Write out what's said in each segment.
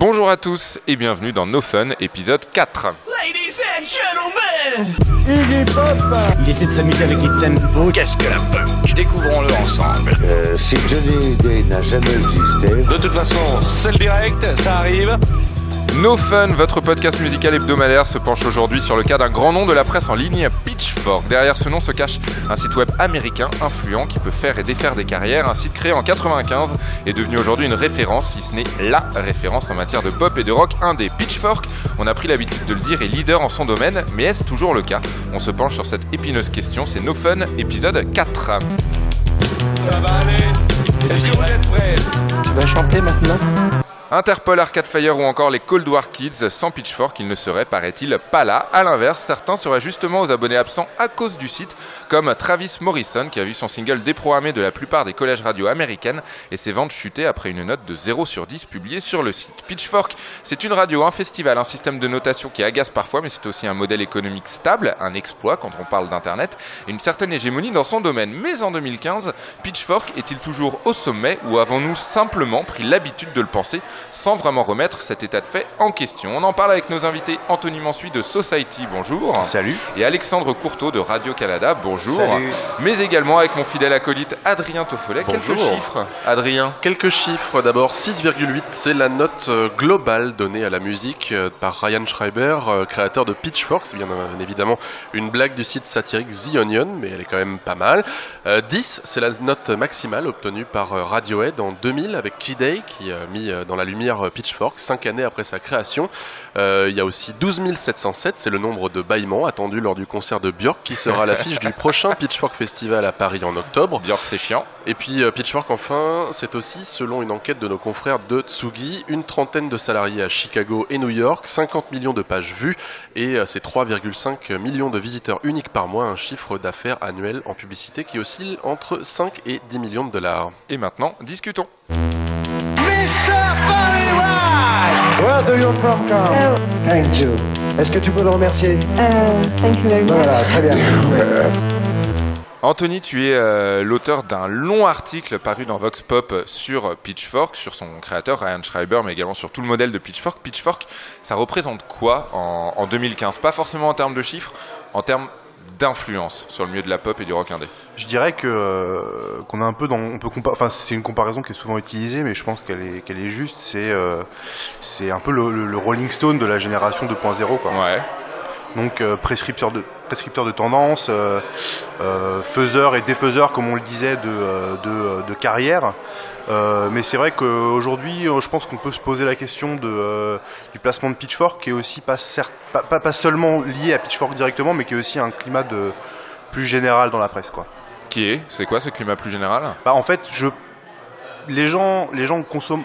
Bonjour à tous et bienvenue dans No Fun, épisode 4. Ladies and gentlemen, Il essaie de s'amuser avec les tempos. Qu'est-ce que la punk? Découvrons-le ensemble. Euh, si Johnny Day n'a jamais existé, De toute façon, c'est le direct, ça arrive. No Fun, votre podcast musical hebdomadaire, se penche aujourd'hui sur le cas d'un grand nom de la presse en ligne, Pitchfork. Derrière ce nom se cache un site web américain influent qui peut faire et défaire des carrières. Un site créé en 95 est devenu aujourd'hui une référence, si ce n'est LA référence en matière de pop et de rock indé. Pitchfork, on a pris l'habitude de le dire, est leader en son domaine, mais est-ce toujours le cas? On se penche sur cette épineuse question, c'est No Fun, épisode 4. Ça va aller? Est-ce que vous êtes prêts? Tu vas chanter maintenant? Interpol, Arcade Fire ou encore les Cold War Kids, sans Pitchfork, ils ne seraient, paraît-il, pas là. A l'inverse, certains seraient justement aux abonnés absents à cause du site, comme Travis Morrison, qui a vu son single déprogrammé de la plupart des collèges radio américaines et ses ventes chuter après une note de 0 sur 10 publiée sur le site. Pitchfork, c'est une radio, un festival, un système de notation qui agace parfois, mais c'est aussi un modèle économique stable, un exploit quand on parle d'Internet, et une certaine hégémonie dans son domaine. Mais en 2015, Pitchfork est-il toujours au sommet ou avons-nous simplement pris l'habitude de le penser sans vraiment remettre cet état de fait en question. On en parle avec nos invités Anthony Mansuy de Society, bonjour. Salut. Et Alexandre Courteau de Radio-Canada, bonjour. Salut. Mais également avec mon fidèle acolyte Adrien Toffolet. Bonjour. Quelques chiffres, Adrien. Quelques chiffres d'abord, 6,8 c'est la note euh, globale donnée à la musique euh, par Ryan Schreiber, euh, créateur de Pitchfork, c'est bien évidemment une blague du site satirique The Onion, mais elle est quand même pas mal. Euh, 10 c'est la note maximale obtenue par Radiohead en 2000 avec Key Day qui a mis dans la lumière euh, Pitchfork 5 années après sa création. Euh, Il y a aussi 12 707, c'est le nombre de bâillements attendus lors du concert de Björk qui sera à l'affiche du prochain Pitchfork Festival à Paris en octobre. Björk, c'est chiant. Et puis euh, Pitchfork enfin, c'est aussi, selon une enquête de nos confrères de Tsugi, une trentaine de salariés à Chicago et New York, 50 millions de pages vues et euh, c'est 3,5 millions de visiteurs uniques par mois, un chiffre d'affaires annuel en publicité qui oscille entre 5 et 10 millions de dollars. Et maintenant, discutons. Where do you from Thank you. Est-ce que tu peux le remercier? Uh, thank you very much. Voilà, très bien. Anthony, tu es euh, l'auteur d'un long article paru dans Vox Pop sur Pitchfork, sur son créateur Ryan Schreiber, mais également sur tout le modèle de Pitchfork. Pitchfork, ça représente quoi en, en 2015 Pas forcément en termes de chiffres, en termes d'influence sur le milieu de la pop et du rock indé. Je dirais que euh, qu'on a un peu dans, on peut enfin c'est une comparaison qui est souvent utilisée, mais je pense qu'elle est qu'elle est juste. C'est euh, c'est un peu le, le- le Rolling Stone de la génération 2.0 quoi. Ouais. Donc euh, prescripteur de prescripteur de tendance, euh, euh, faiseur et défaiseur comme on le disait de euh, de, de carrière. Mais c'est vrai qu'aujourd'hui, je pense qu'on peut se poser la question de, du placement de Pitchfork, qui est aussi pas, certes, pas, pas, pas seulement lié à Pitchfork directement, mais qui est aussi un climat de plus général dans la presse, quoi. Qui est? C'est quoi ce climat plus général? Bah, en fait, je les gens, les gens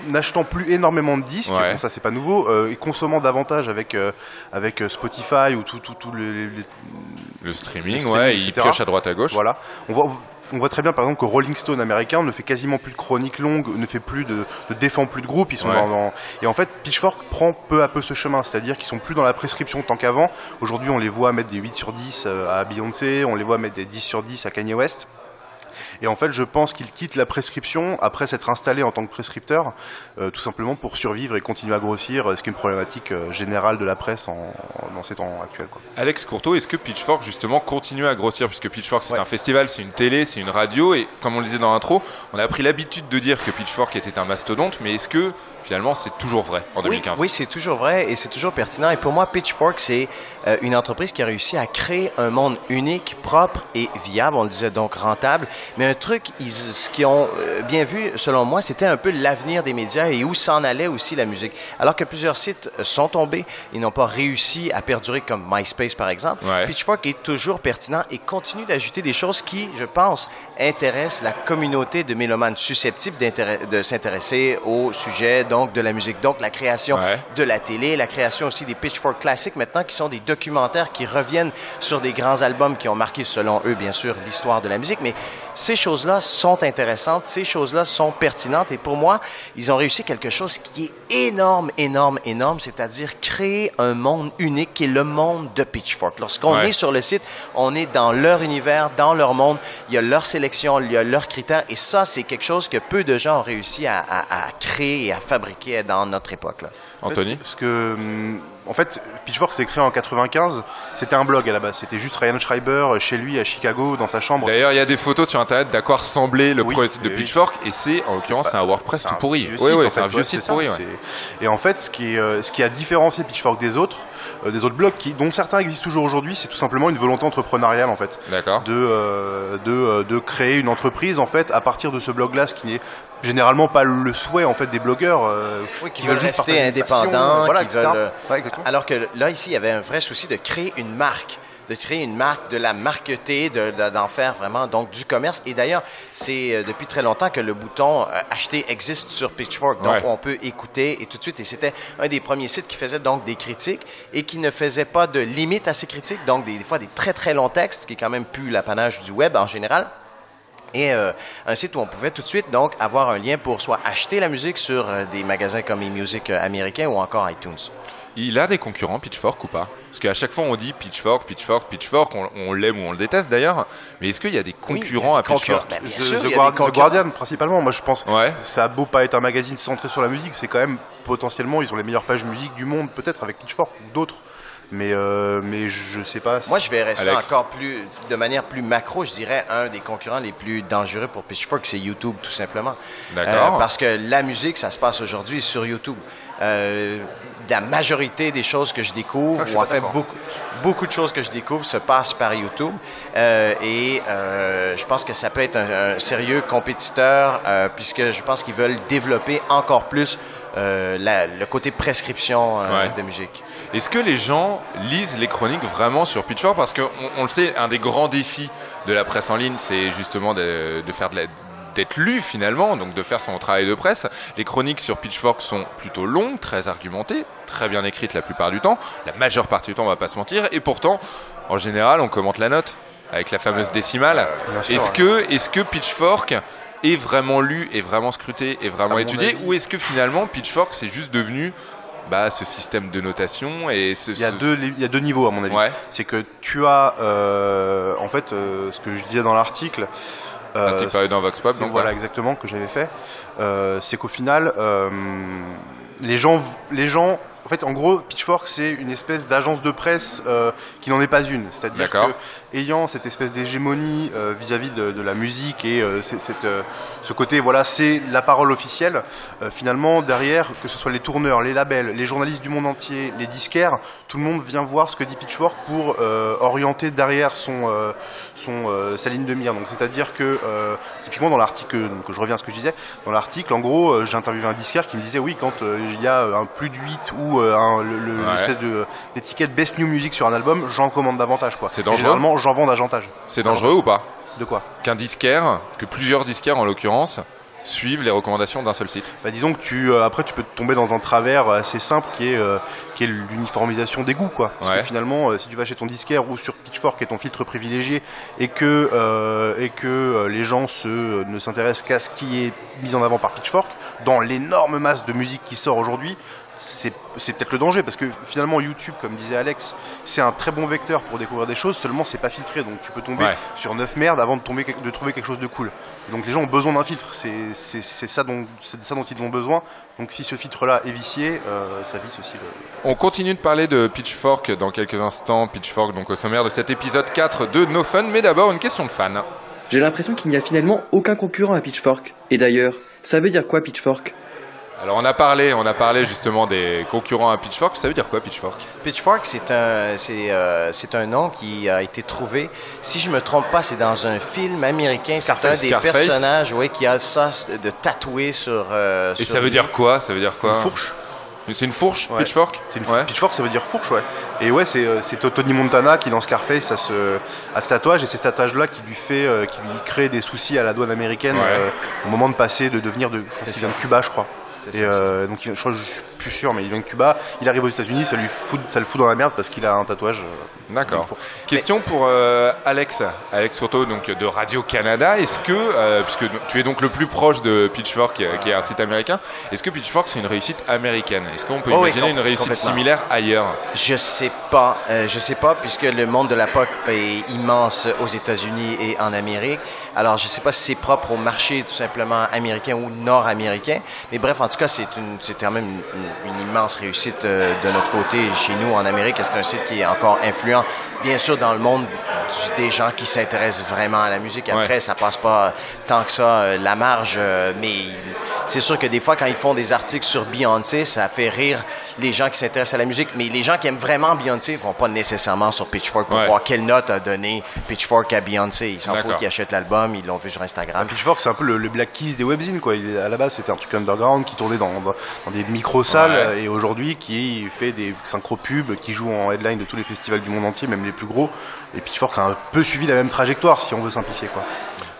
n'achetant plus énormément de disques, Ouais. bon, ça c'est pas nouveau, euh, et consommant davantage avec euh, avec euh, Spotify ou tout tout tout les, les- Le streaming, Le streaming, ouais, il etc. pioche à droite à gauche. voilà. On voit on voit très bien par exemple que Rolling Stone américain ne fait quasiment plus de chroniques longues, ne fait plus de, ne défend plus de groupes, ils sont Ouais. dans, dans- et en fait Pitchfork prend peu à peu ce chemin, c'est-à-dire qu'ils sont plus dans la prescription tant qu'avant. Aujourd'hui, on les voit mettre des 8 sur 10 euh, à Beyoncé, on les voit mettre des 10 sur 10 à Kanye West. Et en fait, je pense qu'il quitte la prescription après s'être installé en tant que prescripteur, euh, tout simplement pour survivre et continuer à grossir, euh, ce qui est une problématique euh, générale de la presse en, en- dans ces temps actuels. Quoi. Alex Courteau, est-ce que Pitchfork justement continue à grossir? Puisque Pitchfork c'est Ouais. un festival, c'est une télé, c'est une radio, et comme on le disait dans l'intro, on a pris l'habitude de dire que Pitchfork était un mastodonte, mais est-ce que finalement c'est toujours vrai en Oui, 2015 oui, c'est toujours vrai et c'est toujours pertinent. Et pour moi, Pitchfork, c'est euh, une entreprise qui a réussi à créer un monde unique, propre et viable. On le disait donc rentable. Mais un truc, ils, ce qu'ils ont euh, bien vu, selon moi, c'était un peu l'avenir des médias et où s'en allait aussi la musique. Alors que plusieurs sites sont tombés, ils n'ont pas réussi à perdurer comme MySpace, par exemple. Ouais. Pitchfork est toujours pertinent et continue d'ajouter des choses qui, je pense, intéressent la communauté de mélomanes susceptibles de s'intéresser au sujet donc de la musique. Donc la création Ouais. de la télé, la création aussi des Pitchfork classiques maintenant qui sont des documentaires qui reviennent sur des grands albums qui ont marqué selon eux bien sûr l'histoire de la musique. Mais ces choses-là sont intéressantes, ces choses-là sont pertinentes et pour moi, ils ont réussi quelque chose qui est énorme, énorme, énorme, c'est-à-dire créer un monde unique qui est le monde de Pitchfork. Lorsqu'on Ouais. est sur le site, on est dans leur univers, dans leur monde, il y a leur sélection, il y a leurs critères et ça, c'est quelque chose que peu de gens ont réussi à, à- à créer et à fabriquer dans notre époque. Là. Anthony Parce que, hum, en fait, Pitchfork s'est créé en 95. C'était un blog à la base. C'était juste Ryan Schreiber euh, chez lui à Chicago, dans sa chambre. D'ailleurs, il y a des photos sur internet d'à quoi ressemblait le Oui, site de oui. Pitchfork et c'est en l'occurrence c'est un WordPress tout pourri. Oui, oui, c'est un vieux site pourri. Et en fait, ce qui, est, euh, ce qui a différencié Pitchfork des autres, euh, des autres blogs, qui, dont certains existent toujours aujourd'hui, c'est tout simplement une volonté entrepreneuriale en fait. D'accord. De, euh, de, euh, de créer une entreprise en fait à partir de ce blog-là, ce qui n'est généralement pas le souhait en fait des blogueurs. euh, Oui, qui qui veulent rester indépendants, voilà, qui veulent. euh, Ouais, alors que là, ici, il y avait un vrai souci de créer une marque, de créer une marque, de la marketer, de- de- d'en faire vraiment donc du commerce. Et d'ailleurs, c'est euh, depuis très longtemps que le bouton euh, acheter existe sur Pitchfork, donc Ouais. on peut écouter et tout de suite. Et c'était un des premiers sites qui faisait donc des critiques et qui ne faisait pas de limite à ces critiques, donc des, des fois des très très longs textes, qui est quand même plus l'apanage du web en général et euh, un site où on pouvait tout de suite donc avoir un lien pour soit acheter la musique sur euh, des magasins comme eMusic euh, américains ou encore iTunes. Il a des concurrents Pitchfork ou pas? Parce qu'à chaque fois on dit Pitchfork, Pitchfork, Pitchfork, on, on l'aime ou on le déteste d'ailleurs. Mais est-ce qu'il y a des concurrents il y a à des concurrents. Pitchfork? Ben, bien The, sûr, The il y a Guard- des The. Guardian principalement, moi je pense. Ouais. Ça a beau pas être un magazine centré sur la musique, c'est quand même potentiellement ils ont les meilleures pages musique du monde, peut-être avec Pitchfork ou d'autres. Mais euh, mais je sais pas. Moi, je verrais ça Alex. encore plus, de manière plus macro. Je dirais un des concurrents les plus dangereux pour Pitchfork, c'est YouTube, tout simplement. D'accord. Euh, parce que la musique, ça se passe aujourd'hui sur YouTube. Euh, la majorité des choses que je découvre, Ah, je ou en fait beaucoup, beaucoup de choses que je découvre se passent par YouTube. Euh, et je pense que ça peut être un, un sérieux compétiteur, puisque je pense qu'ils veulent développer encore plus la- le côté prescription Ouais. de musique. Est-ce que les gens lisent les chroniques vraiment sur Pitchfork? Parce qu'on on le sait, un des grands défis de la presse en ligne, c'est justement de, de faire de la d'être lu finalement, donc de faire son travail de presse. Les chroniques sur Pitchfork sont plutôt longues, très argumentées, très bien écrites la plupart du temps. La majeure partie du temps, on va pas se mentir. Et pourtant, en général, on commente la note avec la fameuse décimale. sûr, Est-ce que, est-ce que Pitchfork est vraiment lu, est vraiment scruté, est vraiment étudié, ou est-ce que finalement Pitchfork c'est juste devenu bah, ce système de notation et ce, Il y a ce- deux il y a deux niveaux à mon avis. Ouais. C'est que tu as euh, en fait euh, ce que je disais dans l'article. euh, paru dans Vox Pop, donc, voilà ouais. exactement que j'avais fait. Euh, c'est qu'au final, euh, les gens, les gens, en fait, en gros, Pitchfork c'est une espèce d'agence de presse euh, qui n'en est pas une. C'est-à-dire que ayant cette espèce d'hégémonie euh, vis-à-vis de, de la musique et euh, cette, ce côté, voilà, c'est la parole officielle. finalement, derrière, que ce soit les tourneurs, les labels, les journalistes du monde entier, les disquaires, tout le monde vient voir ce que dit Pitchfork pour orienter derrière son, son sa ligne de mire. Donc, c'est-à-dire que typiquement dans l'article, donc je reviens à ce que je disais, dans l'article, en gros, j'ai interviewé un disquaire qui me disait oui, quand il y a un plus de 8 ou euh, le, le- Ouais. l'espèce d'étiquette Best New Music sur un album, j'en commande davantage quoi. C'est Et dangereux Généralement, j'en vends davantage. c'est dangereux ou pas De quoi Qu'un disquaire, que plusieurs disquaires en l'occurrence, suivent les recommandations d'un seul site. bah, disons que tu euh, après tu peux tomber dans un travers assez simple qui est euh, qui est l'uniformisation des goûts quoi. Parce Ouais. que finalement euh, si tu vas chez ton disquaire ou sur Pitchfork qui est ton filtre privilégié et que euh, et que euh, les gens se ne s'intéressent qu'à ce qui est mis en avant par Pitchfork dans l'énorme masse de musique qui sort aujourd'hui c'est peut-être le danger parce que finalement YouTube comme disait Alex c'est un très bon vecteur pour découvrir des choses seulement c'est pas filtré donc tu peux tomber Ouais. sur neuf merdes avant de tomber de trouver quelque chose de cool donc les gens ont besoin d'un filtre c'est ça dont c'est ça dont ils ont besoin donc si ce filtre là est vicié euh, ça visse aussi le, On continue de parler de Pitchfork dans quelques instants. Pitchfork, donc au sommaire de cet épisode 4 de No Fun, mais d'abord une question de fan. J'ai l'impression qu'il n'y a finalement aucun concurrent à Pitchfork. Et d'ailleurs, ça veut dire quoi Pitchfork? Alors on a parlé, on a parlé justement des concurrents à Pitchfork. Ça veut dire quoi Pitchfork? Pitchfork, c'est un, c'est, euh, c'est un nom qui a été trouvé. Si je me trompe pas, c'est dans un film américain. C'est un des Scarface. personnages, oui, qui a ça de tatoué sur. euh, Et sur ça veut lui. dire quoi? Ça veut dire quoi? Une fourche C'est une fourche Ouais. Pitchfork? C'est une Ouais. Pitchfork ça veut dire fourche ouais et ouais c'est euh, c'est Tony Montana qui dans Scarface a ce a ce tatouage et c'est ce tatouage là qui lui fait euh, qui lui crée des soucis à la douane américaine Ouais. euh, au moment de passer de devenir de je pense C'est qu'il vient de Cuba je crois Et euh, donc, je crois, je suis plus sûr, mais il vient de Cuba. Il arrive aux États-Unis, ça lui fout, ça le fout dans la merde parce qu'il a un tatouage. euh, D'accord. Question pour euh, Alex, Alex Soto donc de Radio Canada. Est-ce que, euh, puisque tu es donc le plus proche de Pitchfork, qui est un site américain, est-ce que Pitchfork c'est une réussite américaine? Est-ce qu'on peut Oh imaginer une réussite similaire ailleurs? Je sais pas, je sais pas puisque le monde de la pop est immense aux États-Unis et en Amérique. Alors je sais pas si c'est propre au marché tout simplement américain ou nord-américain, mais bref, en tout cas, c'est une, c'est quand même une, immense réussite euh, de notre côté chez nous en Amérique. C'est un site qui est encore influent, bien sûr, dans le monde du- des gens qui s'intéressent vraiment à la musique. Après, Ouais. ça passe pas tant que ça euh, la marge, euh, mais c'est sûr que des fois, quand ils font des articles sur Beyoncé, ça fait rire les gens qui s'intéressent à la musique, mais les gens qui aiment vraiment Beyoncé vont pas nécessairement sur Pitchfork pour Ouais. voir quelle note a donné Pitchfork à Beyoncé. Ils s'en foutent qu'ils achètent l'album, ils l'ont vu sur Instagram. Pitchfork, c'est un peu le, le Black Keys des webzines, quoi. Il à la base, c'était un truc underground qui tournait dans, dans, dans des micro-salles Ouais. et aujourd'hui qui fait des synchro-pubs, qui joue en headline de tous les festivals du monde entier, même les plus gros. Et Pitchfork a un peu suivi la même trajectoire, si on veut simplifier, quoi.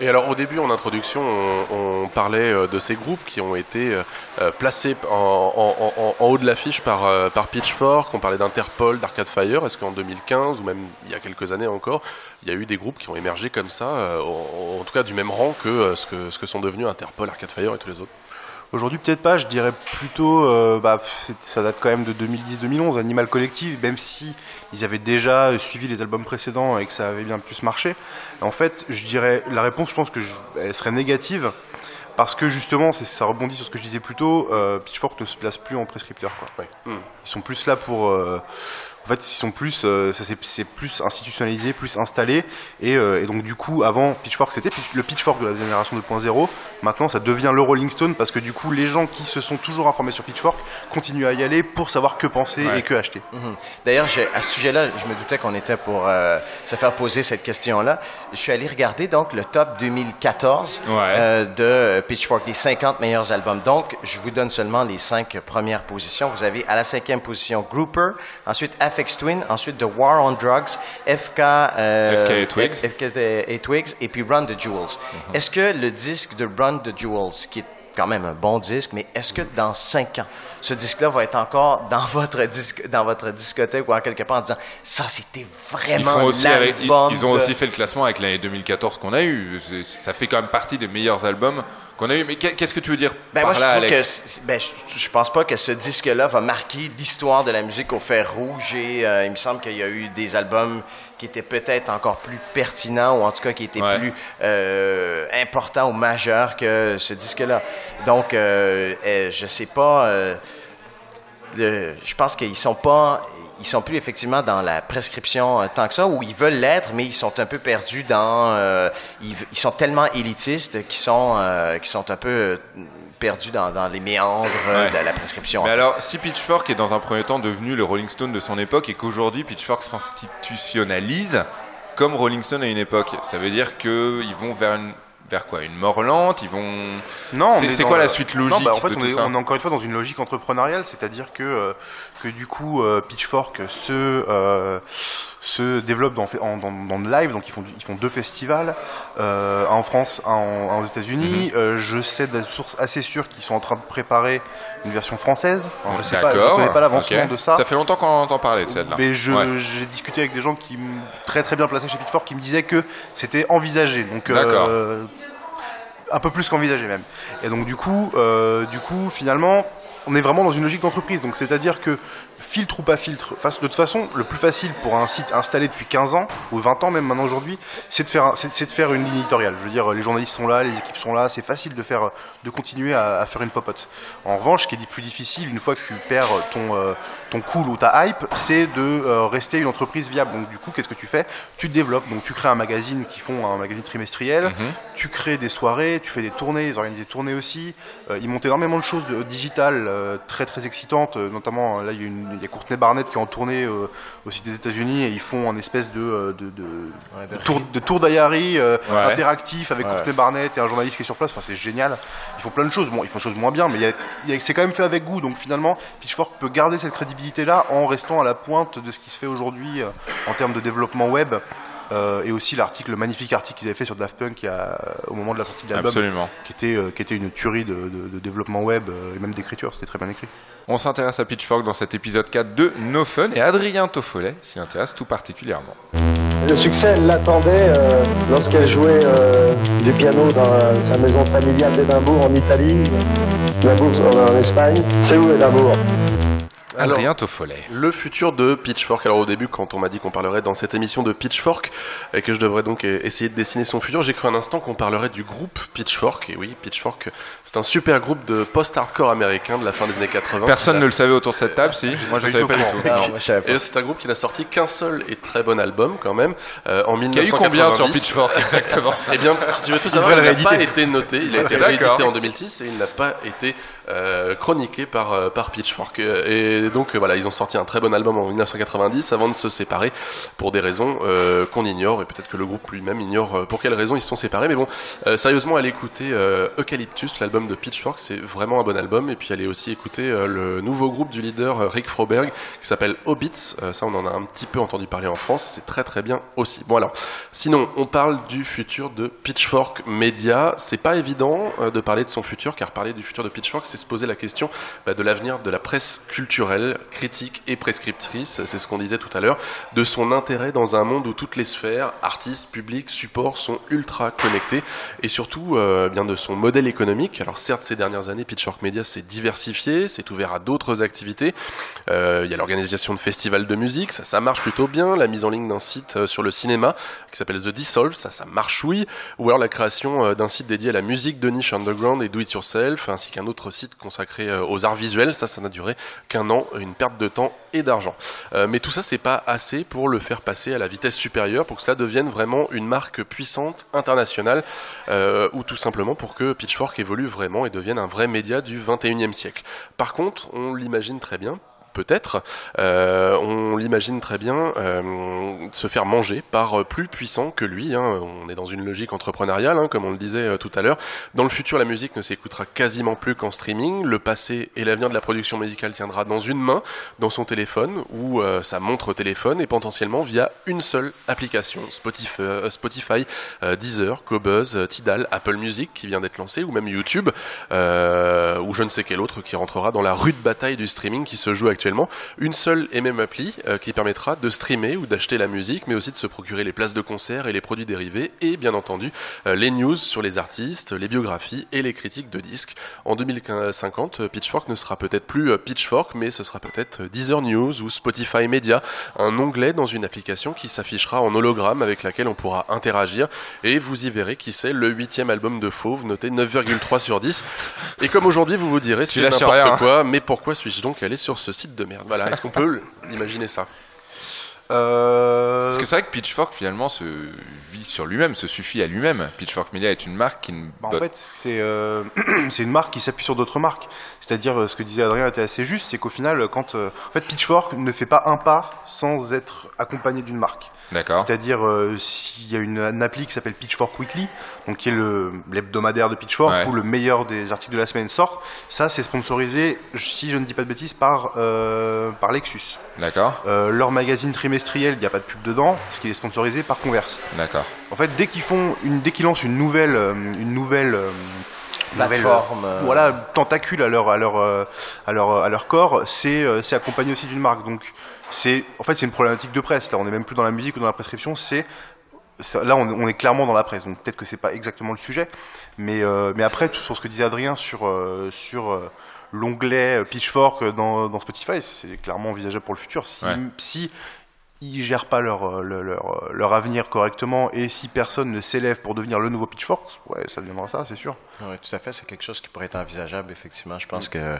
Et alors au début en introduction, on, parlait euh, de ces groupes qui ont été euh, euh, placés en, haut de l'affiche par, par Pitchfork, on parlait d'Interpol, d'Arcade Fire, est-ce qu'en 2015 ou même il y a quelques années encore, il y a eu des groupes qui ont émergé comme ça, en, tout cas du même rang que, ce que ce que sont devenus Interpol, Arcade Fire et tous les autres? Aujourd'hui, peut-être pas, je dirais plutôt, euh, bah, ça date quand même de 2010-2011, Animal Collective, même si ils avaient déjà euh, suivi les albums précédents et que ça avait bien plus marché. En fait, je dirais, la réponse, je pense que je- elle serait négative, parce que justement, ça rebondit sur ce que je disais plus tôt, euh, Pitchfork ne se place plus en prescripteur, quoi. Ils sont plus là pour. euh, en fait, ils sont plus, euh, ça c'est- c'est plus institutionnalisé, plus installé, et, euh, et donc du coup, avant Pitchfork, c'était le Pitchfork de la génération 2.0. Maintenant, ça devient le Rolling Stone parce que du coup, les gens qui se sont toujours informés sur Pitchfork continuent à y aller pour savoir que penser Ouais. et que acheter. Mhm. D'ailleurs, j'ai- à ce sujet-là, je me doutais qu'on était pour euh, se faire poser cette question-là. Je suis allé regarder donc le top 2014 Ouais. euh, de Pitchfork, les 50 meilleurs albums. Donc, je vous donne seulement les cinq premières positions. Vous avez à la cinquième position Grouper, ensuite Afex Twin, ensuite The War on Drugs, FK, euh, FK et Twigs. FK et Twigs, et puis Run the Jewels. Mhm. Est-ce que le disque de Run the Jewels, qui est quand même un bon disque, mais est-ce que dans cinq ans, ce disque-là va être encore dans votre disque, dans votre discothèque ou en quelque part en disant ça c'était Ils vraiment font aussi avec- ils, l'album ils ont de- aussi fait le classement avec l'année 2014 qu'on a eu. Ça fait quand même partie des meilleurs albums qu'on a eu. Mais qu'est- qu'est-ce que tu veux dire Ben par moi, je là, trouve que Alex? c'est- ben, je, je pense pas que ce disque-là va marquer l'histoire de la musique au fer rouge. Et euh, il me semble qu'il y a eu des albums qui étaient peut-être encore plus pertinents ou en tout cas qui étaient Ouais. plus euh, importants ou majeurs que ce disque-là. Donc, euh, euh, je sais pas. Le- je pense qu'ils sont pas. Ils sont plus effectivement dans la prescription euh, tant que ça, ou ils veulent l'être, mais ils sont un peu perdus dans. euh, ils, ils sont tellement élitistes qu'ils sont, euh, qu'ils sont un peu euh, perdus dans, dans les méandres Ouais. de la prescription. Mais alors, si Pitchfork est dans un premier temps devenu le Rolling Stone de son époque et qu'aujourd'hui Pitchfork s'institutionnalise comme Rolling Stone à une époque, ça veut dire qu'ils vont vers une, vers quoi Une mort lente Ils vont. Non, C'est- quoi la suite Non, logique bah, en fait, de on, tout est, ça on est encore une fois dans une logique entrepreneuriale, c'est-à-dire que, euh, que du coup, euh, Pitchfork se, euh, se développe dans, en- dans, dans le live, donc ils font, ils font deux festivals, euh, un en France, un, en- un aux États-Unis. Mhm. Euh, je sais de sources assez sûres qu'ils sont en train de préparer une version française. Alors, je sais pas, je connais pas l'avancement de ça. Ça fait longtemps qu'on en entend parler de celle-là. Mais Ouais. j'ai discuté avec des gens qui très très bien placés chez Pitchfork qui me disaient que c'était envisagé. Donc euh, un peu plus qu'envisagé même. Et donc du coup, du coup, finalement, on est vraiment dans une logique d'entreprise. Donc c'est-à-dire que filtre ou pas filtre, de toute façon, le plus facile pour un site installé depuis 15 ans ou 20 ans même maintenant aujourd'hui, c'est de faire, un- c'est c'est de faire une ligne éditoriale. Je veux dire, les journalistes sont là, les équipes sont là, c'est facile de faire, de continuer à, à faire une popote. En revanche, ce qui est plus difficile, une fois que tu perds ton, euh, ton cool ou ta hype, c'est de euh, rester une entreprise viable. Donc du coup, qu'est-ce que tu fais? Tu te développes. Donc tu crées un magazine qui font un magazine trimestriel. Mhm. Tu crées des soirées, tu fais des tournées, ils organisent des tournées aussi. Euh, ils montent énormément de choses digitales euh, très très excitantes. Euh, notamment, euh, là, il y, a une- il y a Courtney Barnett qui est en tournée euh, aussi des États-Unis et ils font un espèce de, de, de, Ouais, de de tour, de tour d'Ayari euh, Ouais. interactif avec Ouais. Courtney Barnett et un journaliste qui est sur place. Enfin, c'est génial. Ils font plein de choses. Bon, ils font des choses moins bien, mais il y a- c'est quand même fait avec goût. Donc finalement, Pitchfork peut garder cette crédibilité-là en restant à la pointe de ce qui se fait aujourd'hui en termes de développement web euh, et aussi l'article, le magnifique article qu'ils avaient fait sur Daft Punk il y a- au moment de la sortie de l'album, Absolument. qui était, euh, qui était une tuerie de, de- de développement web euh, et même d'écriture, c'était très bien écrit. On s'intéresse à Pitchfork dans cet épisode 4 de No Fun et Adrien Toffolet s'y intéresse tout particulièrement. Le succès, elle l'attendait euh, lorsqu'elle jouait euh, du piano dans euh, sa maison familiale d'Édimbourg en Italie, Édimbourg euh, en Espagne. C'est où Édimbourg? Alors, Adrien Toffolet. Le futur de Pitchfork. Alors au début, quand on m'a dit qu'on parlerait dans cette émission de Pitchfork et que je devrais donc e- essayer de dessiner son futur, j'ai cru un instant qu'on parlerait du groupe Pitchfork. Et oui, Pitchfork, c'est un super groupe de post-hardcore américain de la fin des années 80. Personne ne le savait autour de cette table, si Moi, je pas savais pas du tout. Non, moi. Et c'est un groupe qui n'a sorti qu'un seul et très bon album quand même euh, en Il y a eu combien sur 1990. Pitchfork exactement Eh bien, si tu veux tout savoir, il n'a pas été noté. Il a été réédité en 2006 et il n'a pas été euh, chroniqué par, euh, par Pitchfork. Euh, Et donc, euh, voilà, ils ont sorti un très bon album en 1990 avant de se séparer pour des raisons euh, qu'on ignore et peut-être que le groupe lui-même ignore pour quelles raisons ils sont séparés. Mais bon, euh, sérieusement, allez écouter Eucalyptus, l'album de Pitchfork, c'est vraiment un bon album. Et puis allez aussi écouter le nouveau groupe du leader Rick Froberg qui s'appelle Hobbits. Ça, on en a un petit peu entendu parler en France. C'est très très bien aussi. Bon alors, sinon, on parle du futur de Pitchfork Media. C'est pas évident de parler de son futur, car parler du futur de Pitchfork, c'est se poser la question bah, de l'avenir de la presse culturelle, critique et prescriptrice. C'est ce qu'on disait tout à l'heure, de son intérêt dans un monde où toutes les sphères, artistes, publics, supports, sont ultra connectés, et surtout euh, bien de son modèle économique. Alors certes, ces dernières années, Pitchfork Media s'est diversifié, s'est ouvert à d'autres activités. Euh, Il y a l'organisation de festivals de musique, ça, ça marche plutôt bien. La mise en ligne d'un site euh, sur le cinéma qui s'appelle The Dissolve, ça, ça marche oui. Ou alors la création d'un site dédié à la musique de niche underground et do it yourself, ainsi qu'un autre site consacré euh, aux arts visuels. Ça, ça n'a duré qu'un an, une perte de temps et d'argent. Euh, mais tout ça, c'est pas assez pour le faire passer à la vitesse supérieure, pour que cela devienne vraiment une marque puissante internationale, euh, ou tout simplement pour que Pitchfork évolue vraiment et devienne un vrai média du 21e siècle. Par contre, on l'imagine très bien, peut-être, euh, on l'imagine très bien euh, se faire manger par euh, plus puissant que lui. hein. On est dans une logique entrepreneuriale, hein, comme on le disait tout à l'heure. Dans le futur, la musique ne s'écoutera quasiment plus qu'en streaming. Le passé et l'avenir de la production musicale tiendra dans une main, dans son téléphone ou sa montre téléphone, et potentiellement via une seule application Spotify, Spotify Deezer, Cobuzz, Tidal, Apple Music qui vient d'être lancé, ou même YouTube, ou je ne sais quel autre qui rentrera dans la rude bataille du streaming qui se joue actuellement. Une seule et même appli euh, qui permettra de streamer ou d'acheter la musique, mais aussi de se procurer les places de concert et les produits dérivés, et bien entendu euh, les news sur les artistes, les biographies et les critiques de disques. En 2050, euh, Pitchfork ne sera peut-être plus Pitchfork, mais ce sera peut-être Deezer News ou Spotify Media, un onglet dans une application qui s'affichera en hologramme avec laquelle on pourra interagir, et vous y verrez qui c'est le huitième album de Fauve, noté 9,3 sur 10. Et comme aujourd'hui, vous vous direz, c'est n'importe hein. quoi, mais pourquoi suis-je donc allé sur ce site de merde. Voilà, est-ce qu'on peut imaginer ça? Euh, Parce que c'est vrai que Pitchfork finalement se vit sur lui-même, se suffit à lui-même. Pitchfork Media est une marque qui ne Bah, en fait, c'est euh, c'est une marque qui s'appuie sur d'autres marques. C'est-à-dire, euh, ce que disait Adrien était assez juste, c'est qu'au final, quand euh, en fait Pitchfork ne fait pas un pas sans être accompagné d'une marque. D'accord. C'est-à-dire, s'il y a une, une appli qui s'appelle Pitchfork Weekly, donc qui est le l'hebdomadaire de Pitchfork Ouais. où le meilleur des articles de la semaine sort, ça c'est sponsorisé, si je ne dis pas de bêtises, par par Lexus. D'accord. Euh, leur magazine trimestriel, il n'y a pas de pub dedans, parce qu'il est sponsorisé par Converse. D'accord. En fait, dès qu'ils font une, dès qu'ils lancent une nouvelle, euh, une nouvelle euh, nouvelle, Plateforme, voilà, tentacule à leur, à leur, à leur, à leur corps, c'est, c'est accompagné aussi d'une marque. Donc, c'est, en fait, c'est une problématique de presse. Là, on n'est même plus dans la musique ou dans la prescription. C'est, là, on, on est clairement dans la presse. Donc, peut-être que c'est pas exactement le sujet, mais, euh, mais après, tout sur ce que disait Adrien sur, euh, sur euh, l'onglet euh, Pitchfork dans, dans Spotify, c'est clairement envisageable pour le futur. Si, Ouais. si ils gèrent pas leur, euh, leur, leur, leur avenir correctement et si personne ne s'élève pour devenir le nouveau Pitchfork, ouais, ça deviendra ça, c'est sûr. Oui, tout à fait. C'est quelque chose qui pourrait être envisageable, effectivement. Je pense que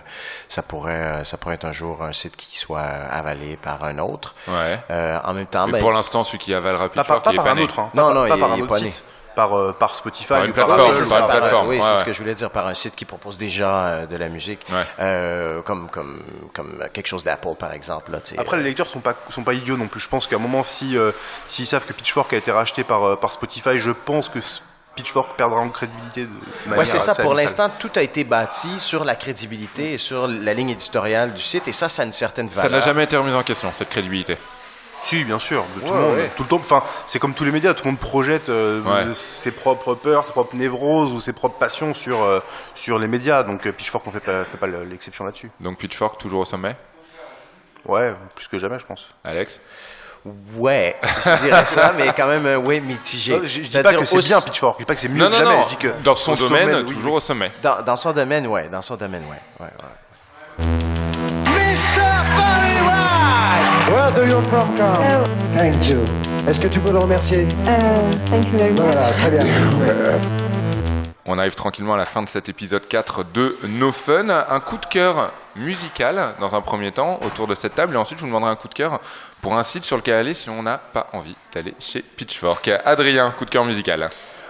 ça pourrait, euh, ça pourrait être un jour un site qui soit avalé par un autre. Ouais. Euh, en même temps, Mais ben, pour l'instant, celui qui avalera Pas, Pitchfork, pas, pas il est par pas un autre, hein. Non, pas, non, pas il- par il un est autre pas né. Par, euh, par Spotify. Par une ou par plateforme, par par- plateforme. Oui, ouais, c'est ouais. ce que je voulais dire par un site qui propose déjà euh, de la musique, Ouais. euh, comme comme comme quelque chose d'Apple par exemple. Là, Après, les lecteurs sont pas sont pas idiots non plus. Je pense qu'à un moment, si euh, s'ils savent que Pitchfork a été racheté par euh, par Spotify, je pense que Pitchfork perdra en crédibilité. De manière Ouais, c'est ça. Pour l'instant, tout a été bâti sur la crédibilité et sur la ligne éditoriale du site, et ça, ça a une certaine Ça valeur. n'a jamais été remis en question, cette crédibilité. Si, bien sûr, de tout Ouais, le monde. ouais. Tout le temps, enfin, c'est comme tous les médias, tout le monde projette euh, Ouais. ses propres peurs, ses propres névroses ou ses propres passions sur, euh, sur les médias. Donc euh, Pitchfork, on fait pas, fait pas l'exception là-dessus. Donc Pitchfork toujours au sommet? Ouais, plus que jamais, je pense. Alex? Ouais, je dirais ça, mais quand même, euh, ouais, mitigé. Non, je, je dis pas que c'est aussi- bien Pitchfork, je dis pas que c'est mieux Non, que non, jamais. non. Je dis que Dans son sommet, domaine, toujours oui. au sommet. Dans, dans son domaine, ouais, dans son domaine, ouais. ouais, ouais. Where do you from, Carl? Thank you. Est-ce que tu peux le remercier? Thank you very much. Voilà, très bien. On arrive tranquillement à la fin de cet épisode 4 de No Fun. Un coup de cœur musical dans un premier temps autour de cette table et ensuite je vous demanderai un coup de cœur pour un site sur lequel aller si on n'a pas envie d'aller chez Pitchfork. Adrien, coup de cœur musical.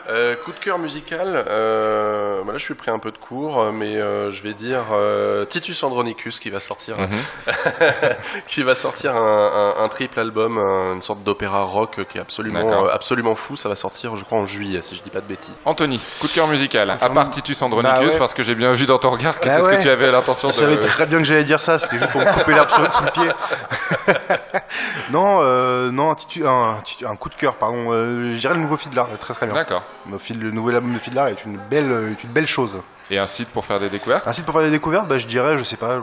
Euh, coup de cœur musical, euh, bah là je suis pris un peu de cours, mais euh, je vais dire euh, Titus Andronicus qui va sortir, Mhm. qui va sortir un, un- un triple album, un- une sorte d'opéra rock qui est absolument, euh, absolument fou. Ça va sortir, je crois, en juillet, si je dis pas de bêtises. Anthony, coup de cœur musical. À part Titus Andronicus, Bah ouais. parce que j'ai bien vu dans ton regard que Bah c'est ce que tu avais l'intention Je de. savais très bien que j'allais dire ça, c'était juste pour me couper l'herbe sous le pied. non, euh, non, un, coup de cœur, pardon. Euh, je dirais le nouveau Fiddler, très très bien. D'accord. Le, le nouvel album de Fiddler est une belle, est une belle chose. Et un site pour faire des découvertes? Un site pour faire des découvertes, bah, je dirais, je sais pas,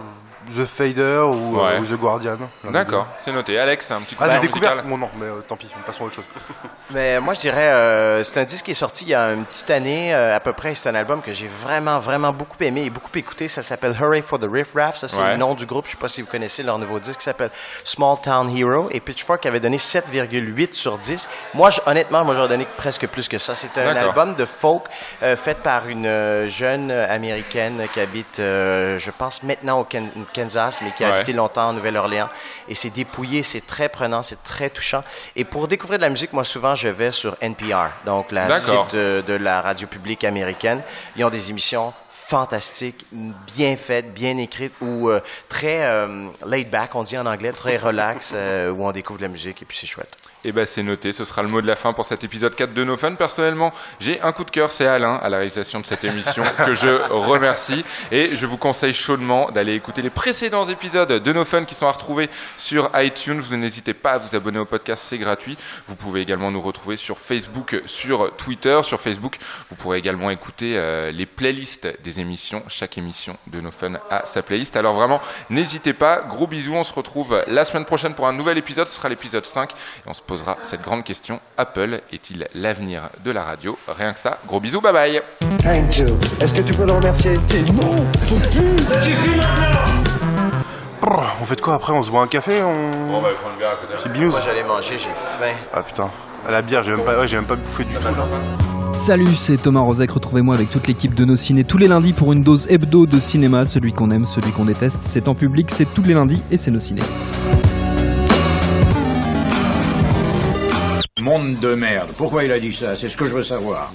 The Fader ou, euh, Ouais. ou The Guardian. D'accord, c'est noté. Alex, un petit coup Ah, de découvertes Bon, non, mais euh, tant pis, passons à autre chose. Mais moi, je dirais, euh, c'est un disque qui est sorti il y a une petite année euh, à peu près. C'est un album que j'ai vraiment, vraiment beaucoup aimé et beaucoup écouté. Ça s'appelle Hurray for the Riff Raff. Ça, c'est Ouais. le nom du groupe. Je sais pas si vous connaissez leur nouveau disque qui s'appelle Small Town Hero. Et Pitchfork avait donné 7,8 sur 10. Moi, je- honnêtement, moi, j'aurais donné presque plus que ça. C'est un album de folk euh, fait par une jeune américaine qui habite, euh, je pense, maintenant au Ken- Kansas, mais qui a Ouais. habité longtemps en Nouvelle-Orléans. Et c'est dépouillé, c'est très prenant, c'est très touchant. Et pour découvrir de la musique, moi, souvent, je vais sur NPR, donc la site de, de la radio publique américaine. Ils ont des émissions fantastiques, bien faites, bien écrites, ou euh, très euh, laid back, on dit en anglais, très relax, euh, où on découvre de la musique et puis c'est chouette. Et ben c'est noté, ce sera le mot de la fin pour cet épisode 4 de No Fun. Personnellement, j'ai un coup de cœur, c'est Alain à la réalisation de cette émission que je remercie et je vous conseille chaudement d'aller écouter les précédents épisodes de No Fun qui sont à retrouver sur iTunes. Vous n'hésitez pas à vous abonner au podcast, c'est gratuit. Vous pouvez également nous retrouver sur Facebook, sur Twitter, sur Facebook. Vous pourrez également écouter euh, les playlists des émissions. Chaque émission de No Fun a sa playlist. Alors vraiment, n'hésitez pas. Gros bisous, on se retrouve la semaine prochaine pour un nouvel épisode. Ce sera l'épisode 5 et on se posera cette grande question. Apple est-il l'avenir de la radio? Rien que ça. Gros bisous, bye bye. Thank you. Est-ce que tu peux le remercier? Non, faut plus. Ça suffit maintenant On fait de quoi après? On se boit un café? On... on va prendre le verre à côté. Binous Moi, j'allais manger, j'ai faim. Ah putain. À la bière, j'ai même pas, ouais, j'ai même pas bouffé du tout là. Salut, c'est Thomas Rozek. Retrouvez-moi avec toute l'équipe de nos ciné tous les lundis pour une dose hebdo de cinéma. Celui qu'on aime, celui qu'on déteste. C'est en public, c'est tous les lundis et c'est nos ciné. Monde de merde. Pourquoi il a dit ça? C'est ce que je veux savoir.